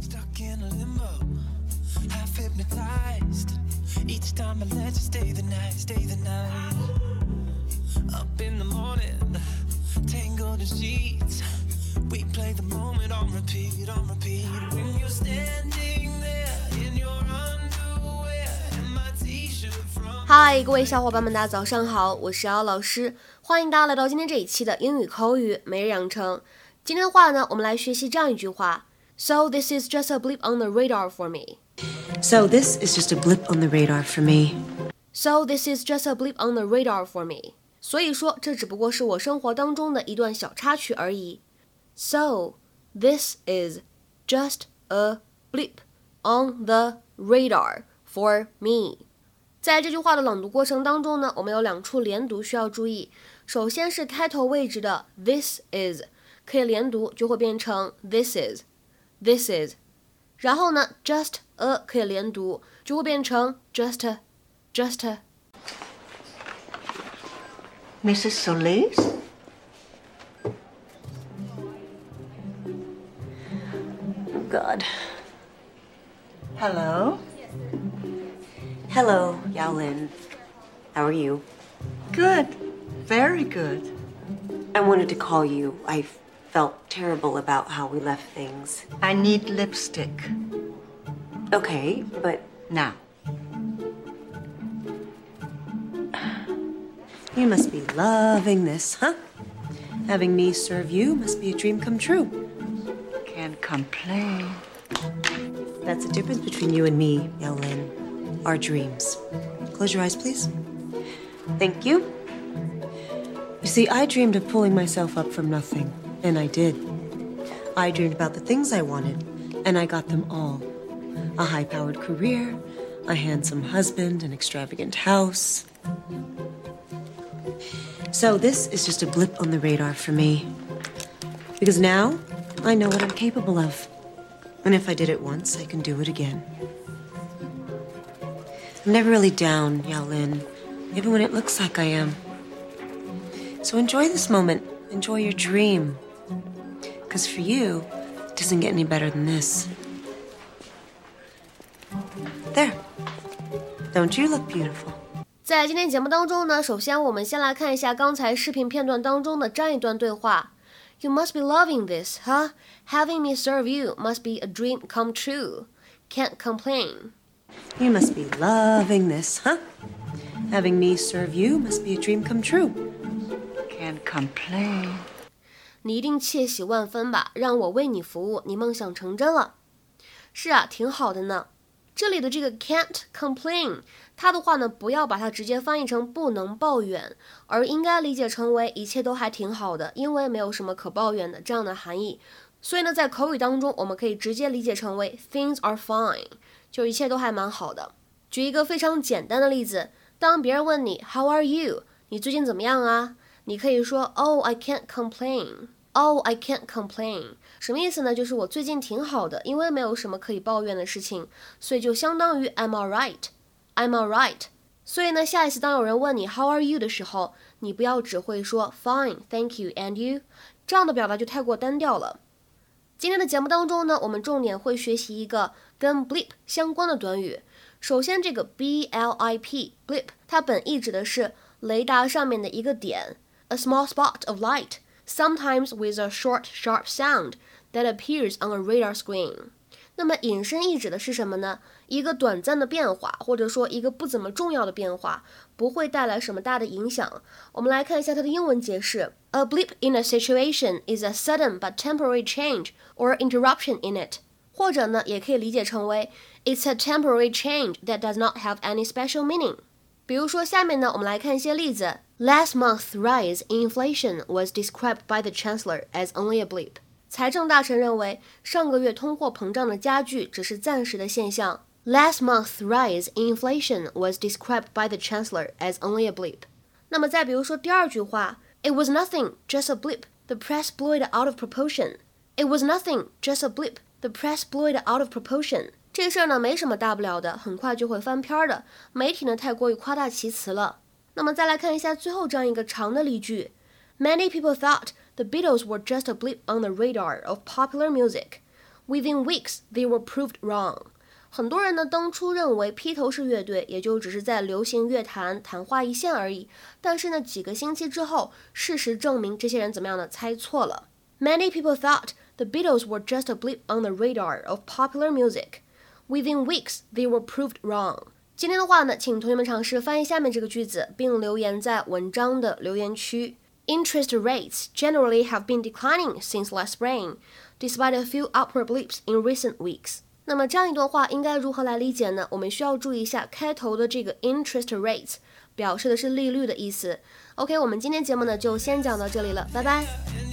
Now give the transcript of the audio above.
Stuck in a limbo, half hypnotized. Each time I let you stay the night, stay the night. Up in the morning, tangled in sheets. We play the moment on repeat, on repeat. When you're standing there in your underwear and my t-shirt from 嗨，各位小伙伴们，大家早上好，我是姚老师，欢迎大家来到今天这一期的英语口语每日养成。今天的话呢，我们来学习这样一句话 ：So this is just a blip on the radar for me. So this is just a blip on the radar for me. So this is just a blip on the radar for me. 所以说，这只不过是我生活当中的一段小插曲而已。So this is just a blip on the radar for me. 在这句话的朗读过程当中呢，我们有两处连读需要注意。首先是开头位置的 this is 可以连读，就会变成 this is this is。然后呢，just a 可以连读，就会变成 just a just a。 Mrs. Solis? Oh, God. Hello? Hello, Yao Lin. How are you? Good. Very good. I wanted to call you. I felt terrible about how we left things. I need lipstick. Okay, but Now. you must be loving this, huh? Having me serve you must be a dream come true. Can't complain. That's the difference between you and me, Yao Lin Our dreams. Close your eyes, please. Thank you. You see, I dreamed of pulling myself up from nothing, and I did. I dreamed about the things I wanted, and I got them all a high powered career, a handsome husband, an extravagant house. So, this is just a blip on the radar for me. Because now I know what I'm capable of. And if I did it once, I can do it again. I'm never really down, Yao Lin, even when it looks like I am. So enjoy this moment. Enjoy your dream. Because for you, it doesn't get any better than this. There. Don't you look beautiful? 在今天节目当中呢，首先我们先来看一下刚才视频片段当中的这样一段对话。You must be loving this, huh? Having me serve you must be a dream come true. Can't complain. You must be loving this, huh? Having me serve you must be a dream come true. Can't complain. 你一定窃喜万分吧？让我为你服务，你梦想成真了。是啊，挺好的呢。这里的这个 can't complain，它的话呢，不要把它直接翻译成不能抱怨，而应该理解成为一切都还挺好的，因为没有什么可抱怨的这样的含义。所以呢，在口语当中，我们可以直接理解成为 things are fine，就一切都还蛮好的。举一个非常简单的例子，当别人问你 How are you？你最近怎么样啊？你可以说 Oh, I can't complain. Oh, I can't complain. 什么意思呢？就是我最近挺好的，因为没有什么可以抱怨的事情，所以就相当于 I'm all right, I'm alright. 所以呢，下一次当有人问你 How are you 的时候，你不要只会说 Fine, thank you, and you，这样的表达就太过单调了。今天的节目当中呢，我们重点会学习一个跟 blip 相关的短语。首先，这个 b l i p blip，它本意指的是雷达上面的一个点，a small spot of light, sometimes with a short, sharp sound that appears on a radar screen。那么引申意指的是什么呢？一个短暂的变化，或者说一个不怎么重要的变化，不会带来什么大的影响。我们来看一下它的英文解释：A blip in a situation is a sudden but temporary change or interruption in it。或者呢，也可以理解成为 It's a temporary change that does not have any special meaning。 比如说，下面呢，我们来看一些例子。Last month's rise in inflation was described by the chancellor as only a blip。财政大臣认为，上个月通货膨胀的加剧只是暂时的现象。Last month's rise in inflation was described by the chancellor as only a blip。那么再比如说第二句话，It was nothing, just a blip. The press blew it out of proportion. It was nothing, just a blip. The press blew it out of proportion. 这事儿呢没什么大不了的，很快就会翻篇儿的。媒体呢太过于夸大其词了。那么再来看一下最后这样一个长的例句：Many people thought the Beatles were just a blip on the radar of popular music. Within weeks, they were proved wrong. 很多人呢，当初认为披头士乐队也就只是在流行乐坛昙花一现而已。但是呢，几个星期之后，事实证明这些人怎么样呢？猜错了。Many people thought the Beatles were just a blip on the radar of popular music. Within weeks, they were proved wrong. 今天的话呢，请同学们尝试翻译下面这个句子，并留言在文章的留言区。Interest rates generally have been declining since last spring, despite a few upward blips in recent weeks. 那么这样一段话应该如何来理解呢？我们需要注意一下开头的这个 interest rates，表示的是利率的意思。OK，我们今天节目呢就先讲到这里了，拜拜。